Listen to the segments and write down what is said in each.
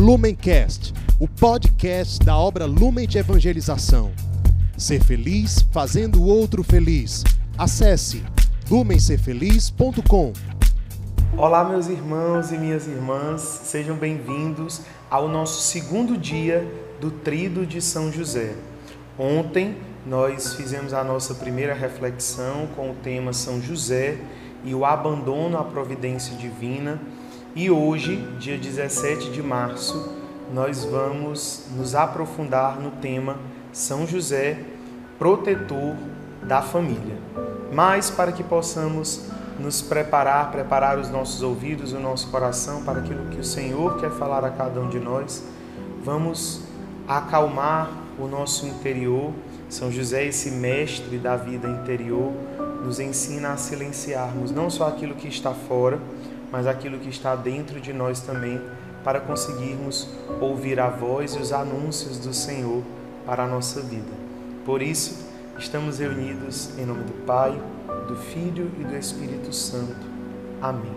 Lumencast, o podcast da obra Lumen de Evangelização. Ser feliz fazendo o outro feliz. Acesse lumencerfeliz.com. Olá, meus irmãos e minhas irmãs, sejam bem-vindos ao nosso segundo dia do Trido de São José. Ontem nós fizemos a nossa primeira reflexão com o tema São José e o abandono à providência divina. E hoje, dia 17 de março, nós vamos nos aprofundar no tema São José, protetor da família. Mas para que possamos nos preparar, preparar os nossos ouvidos, o nosso coração para aquilo que o Senhor quer falar a cada um de nós, vamos acalmar o nosso interior. São José, esse mestre da vida interior, nos ensina a silenciarmos não só aquilo que está fora, mas aquilo que está dentro de nós também, para conseguirmos ouvir a voz e os anúncios do Senhor para a nossa vida. Por isso, estamos reunidos em nome do Pai, do Filho e do Espírito Santo. Amém.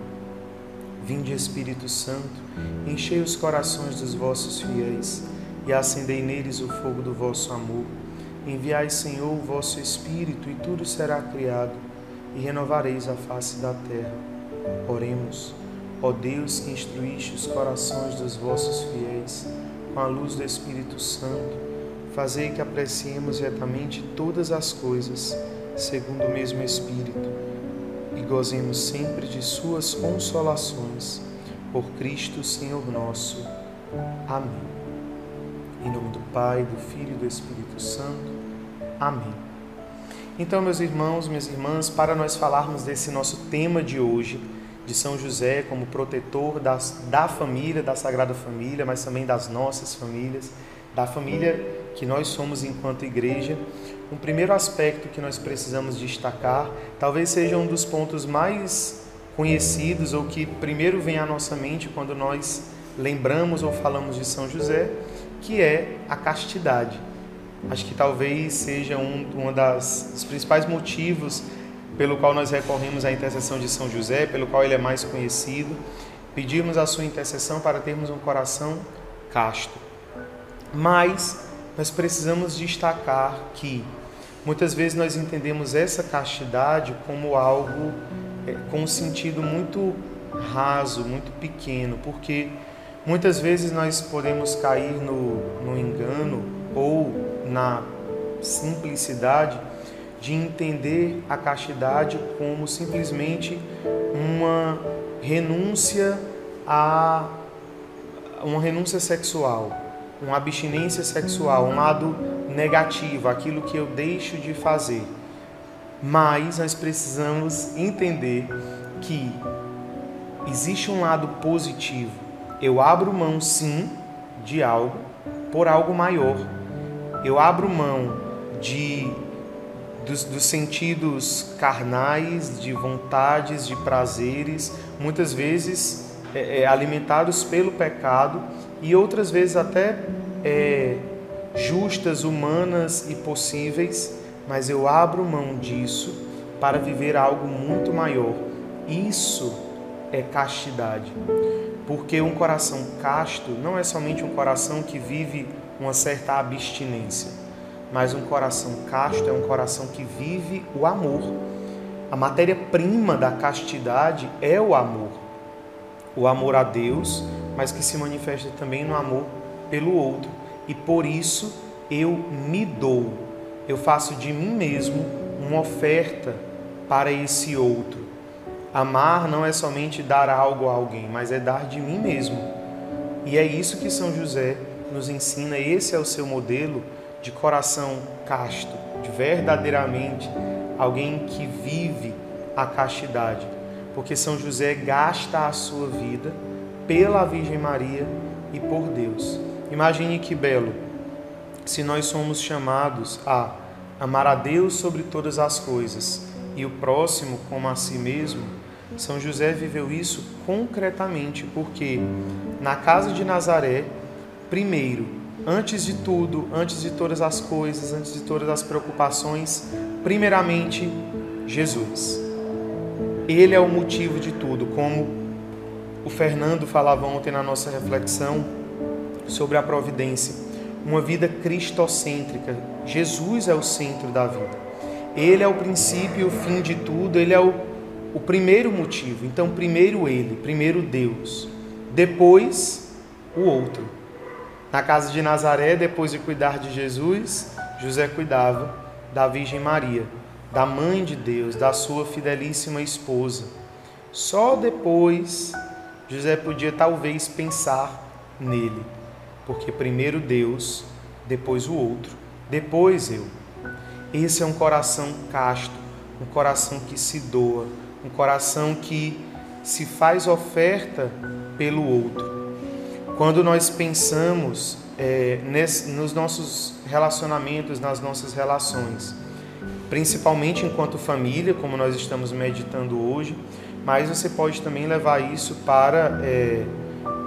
Vinde, Espírito Santo, enchei os corações dos vossos fiéis e acendei neles o fogo do vosso amor. Enviai, Senhor, o vosso Espírito, e tudo será criado, e renovareis a face da terra. Oremos, ó Deus que instruíste os corações dos vossos fiéis com a luz do Espírito Santo, fazei que apreciemos retamente todas as coisas, segundo o mesmo Espírito, e gozemos sempre de Suas consolações. Por Cristo, Senhor nosso. Amém. Em nome do Pai, do Filho e do Espírito Santo. Amém. Então, meus irmãos, minhas irmãs, para nós falarmos desse nosso tema de hoje, de São José como protetor das, da família, da Sagrada Família, mas também das nossas famílias, da família que nós somos enquanto igreja, um primeiro aspecto que nós precisamos destacar, talvez seja um dos pontos mais conhecidos ou que primeiro vem à nossa mente quando nós lembramos ou falamos de São José, que é a castidade. Acho que talvez seja um, um dos principais motivos pelo qual nós recorremos à intercessão de São José, pelo qual ele é mais conhecido. Pedimos a sua intercessão para termos um coração casto. Mas nós precisamos destacar que muitas vezes nós entendemos essa castidade como algo é, com um sentido muito raso, muito pequeno, porque Muitas vezes nós podemos cair no, no engano ou na simplicidade de entender a castidade como simplesmente uma renúncia a uma renúncia sexual, uma abstinência sexual, um lado negativo, aquilo que eu deixo de fazer. Mas nós precisamos entender que existe um lado positivo eu abro mão sim de algo por algo maior. Eu abro mão de dos, dos, sentidos carnais, de vontades, de prazeres, muitas vezes é, é, alimentados pelo pecado e outras vezes até é, justas, humanas e possíveis, mas eu abro mão disso para viver algo muito maior. Isso é castidade. Porque um coração casto não é somente um coração que vive uma certa abstinência, mas um coração casto é um coração que vive o amor. A matéria-prima da castidade é o amor. O amor a Deus, mas que se manifesta também no amor pelo outro. E por isso eu me dou. Eu faço de mim mesmo uma oferta para esse outro Amar não é somente dar algo a alguém, mas é dar de mim mesmo. E é isso que São José nos ensina, esse é o seu modelo de coração casto, de verdadeiramente alguém que vive a castidade. Porque São José gasta a sua vida pela Virgem Maria e por Deus. Imagine que belo se nós somos chamados a amar a Deus sobre todas as coisas e o próximo como a si mesmo são José viveu isso concretamente, porque na casa de Nazaré, primeiro, antes de tudo, antes de todas as coisas, antes de todas as preocupações, primeiramente Jesus. Ele é o motivo de tudo, como o Fernando falava ontem na nossa reflexão, sobre a providência, uma vida cristocêntrica. Jesus é o centro da vida. Ele é o princípio e o fim de tudo, ele é o, o primeiro motivo. Então, primeiro ele, primeiro Deus, depois o outro. Na casa de Nazaré, depois de cuidar de Jesus, José cuidava da Virgem Maria, da mãe de Deus, da sua fidelíssima esposa. Só depois José podia talvez pensar nele, porque primeiro Deus, depois o outro, depois eu. Esse é um coração casto, um coração que se doa, um coração que se faz oferta pelo outro. Quando nós pensamos é, nesse, nos nossos relacionamentos, nas nossas relações, principalmente enquanto família, como nós estamos meditando hoje, mas você pode também levar isso para é,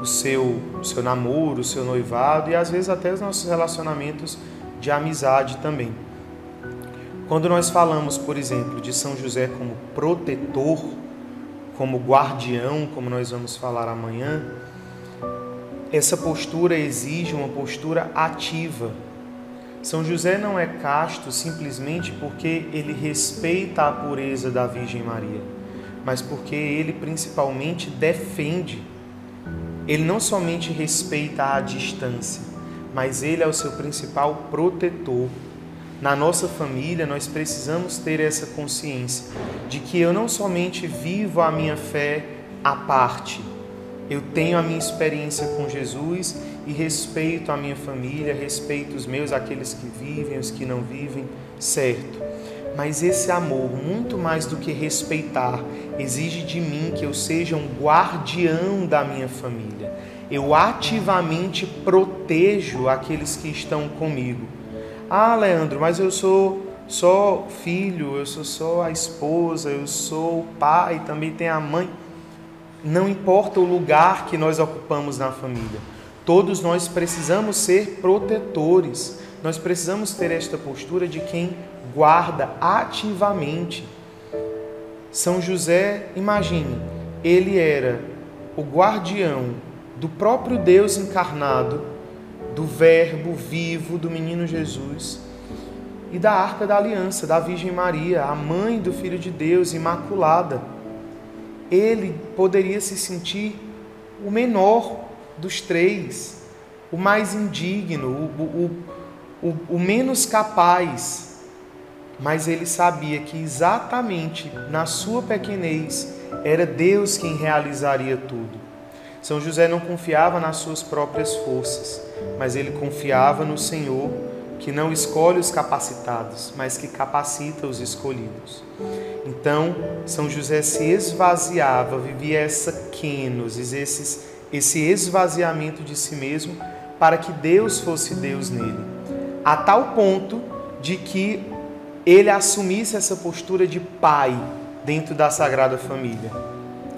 o seu, o seu namoro, o seu noivado e às vezes até os nossos relacionamentos de amizade também. Quando nós falamos, por exemplo, de São José como protetor, como guardião, como nós vamos falar amanhã, essa postura exige uma postura ativa. São José não é casto simplesmente porque ele respeita a pureza da Virgem Maria, mas porque ele principalmente defende. Ele não somente respeita a distância, mas ele é o seu principal protetor. Na nossa família, nós precisamos ter essa consciência de que eu não somente vivo a minha fé à parte, eu tenho a minha experiência com Jesus e respeito a minha família, respeito os meus, aqueles que vivem, os que não vivem, certo. Mas esse amor, muito mais do que respeitar, exige de mim que eu seja um guardião da minha família. Eu ativamente protejo aqueles que estão comigo. Ah, Leandro, mas eu sou só filho, eu sou só a esposa, eu sou o pai, também tem a mãe. Não importa o lugar que nós ocupamos na família, todos nós precisamos ser protetores. Nós precisamos ter esta postura de quem guarda ativamente. São José, imagine, ele era o guardião do próprio Deus encarnado, do Verbo vivo do menino Jesus e da arca da aliança, da Virgem Maria, a mãe do Filho de Deus, imaculada ele poderia se sentir o menor dos três, o mais indigno, o, o, o, o menos capaz. Mas ele sabia que exatamente na sua pequenez era Deus quem realizaria tudo. São José não confiava nas suas próprias forças, mas ele confiava no Senhor, que não escolhe os capacitados, mas que capacita os escolhidos. Então, São José se esvaziava, vivia essa kenosis, esses, esse esvaziamento de si mesmo, para que Deus fosse Deus nele. A tal ponto de que ele assumisse essa postura de pai dentro da Sagrada Família,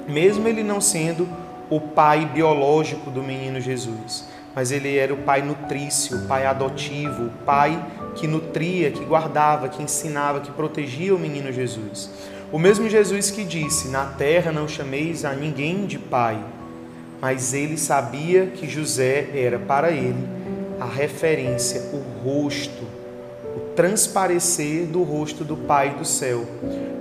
mesmo ele não sendo o pai biológico do menino Jesus, mas ele era o pai nutrício, o pai adotivo, o pai que nutria, que guardava, que ensinava, que protegia o menino Jesus. O mesmo Jesus que disse: Na terra não chameis a ninguém de pai. Mas ele sabia que José era para ele a referência, o rosto, o transparecer do rosto do Pai do céu,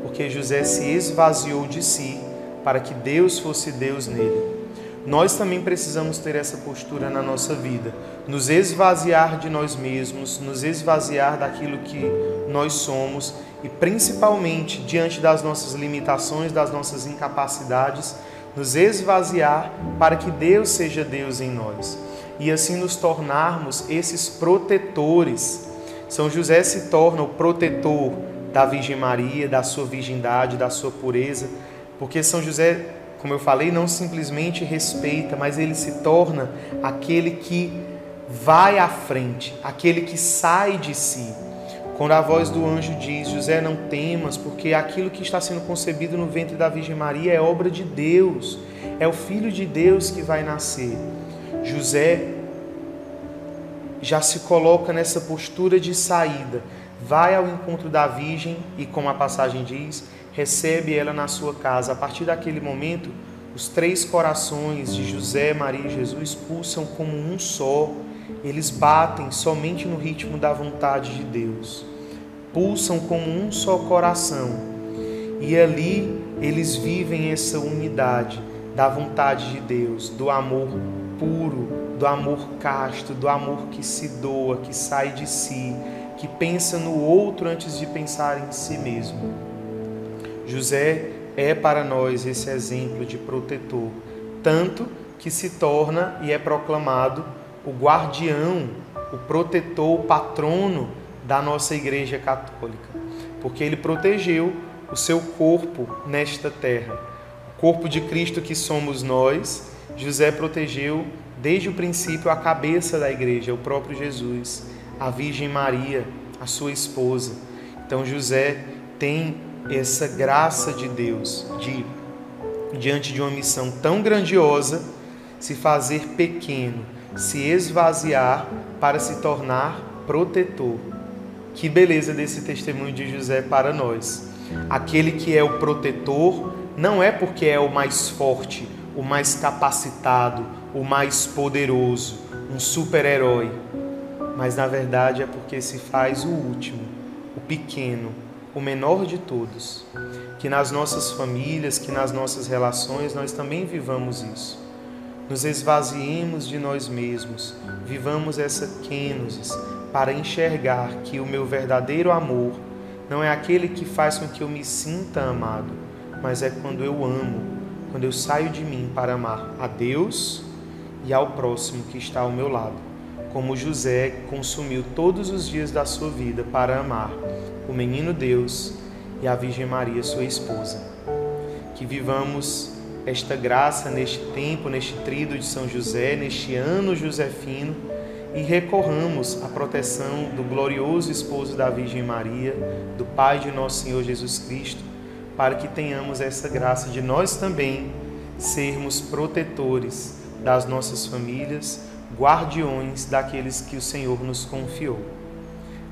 porque José se esvaziou de si para que Deus fosse Deus nele. Nós também precisamos ter essa postura na nossa vida, nos esvaziar de nós mesmos, nos esvaziar daquilo que nós somos e principalmente diante das nossas limitações, das nossas incapacidades, nos esvaziar para que Deus seja Deus em nós e assim nos tornarmos esses protetores. São José se torna o protetor da Virgem Maria, da sua virgindade, da sua pureza, porque São José como eu falei, não simplesmente respeita, mas ele se torna aquele que vai à frente, aquele que sai de si. Quando a voz do anjo diz: José, não temas, porque aquilo que está sendo concebido no ventre da Virgem Maria é obra de Deus, é o Filho de Deus que vai nascer. José já se coloca nessa postura de saída, vai ao encontro da Virgem e, como a passagem diz, recebe ela na sua casa. A partir daquele momento, Os três corações de José, Maria e Jesus pulsam como um só, eles batem somente no ritmo da vontade de Deus. Pulsam como um só coração. E ali eles vivem essa unidade da vontade de Deus, do amor puro, do amor casto, do amor que se doa, que sai de si, que pensa no outro antes de pensar em si mesmo. José é para nós esse exemplo de protetor, tanto que se torna e é proclamado o guardião, o protetor, o patrono da nossa Igreja Católica, porque ele protegeu o seu corpo nesta terra. O corpo de Cristo que somos nós, José protegeu desde o princípio a cabeça da igreja, o próprio Jesus, a Virgem Maria, a sua esposa. Então José tem essa graça de Deus de, diante de uma missão tão grandiosa, se fazer pequeno, se esvaziar para se tornar protetor. Que beleza desse testemunho de José para nós. Aquele que é o protetor não é porque é o mais forte, o mais capacitado, o mais poderoso, um super-herói, mas na verdade é porque se faz o último, o pequeno, o menor de todos. Que nas nossas famílias, que nas nossas relações nós também vivamos isso. Nos esvaziemos de nós mesmos, vivamos essa kenosis para enxergar que o meu verdadeiro amor não é aquele que faz com que eu me sinta amado, mas é quando eu amo, quando eu saio de mim para amar a Deus e ao próximo que está ao meu lado, como José consumiu todos os dias da sua vida para amar o menino Deus e a Virgem Maria, sua esposa. Que vivamos esta graça neste tempo, neste trido de São José, neste ano josefino e recorramos à proteção do glorioso esposo da Virgem Maria, do Pai de nosso Senhor Jesus Cristo, para que tenhamos essa graça de nós também sermos protetores das nossas famílias, guardiões daqueles que o Senhor nos confiou.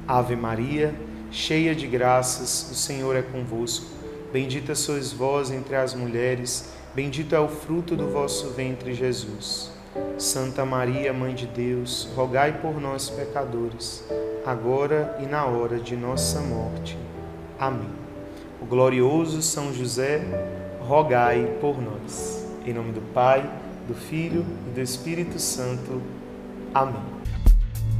Ave Maria, cheia de graças, o Senhor é convosco. Bendita sois vós entre as mulheres, bendito é o fruto do vosso ventre, Jesus. Santa Maria, Mãe de Deus, rogai por nós, pecadores, agora e na hora de nossa morte. Amém. O glorioso São José, rogai por nós. Em nome do Pai, do Filho e do Espírito Santo. Amém.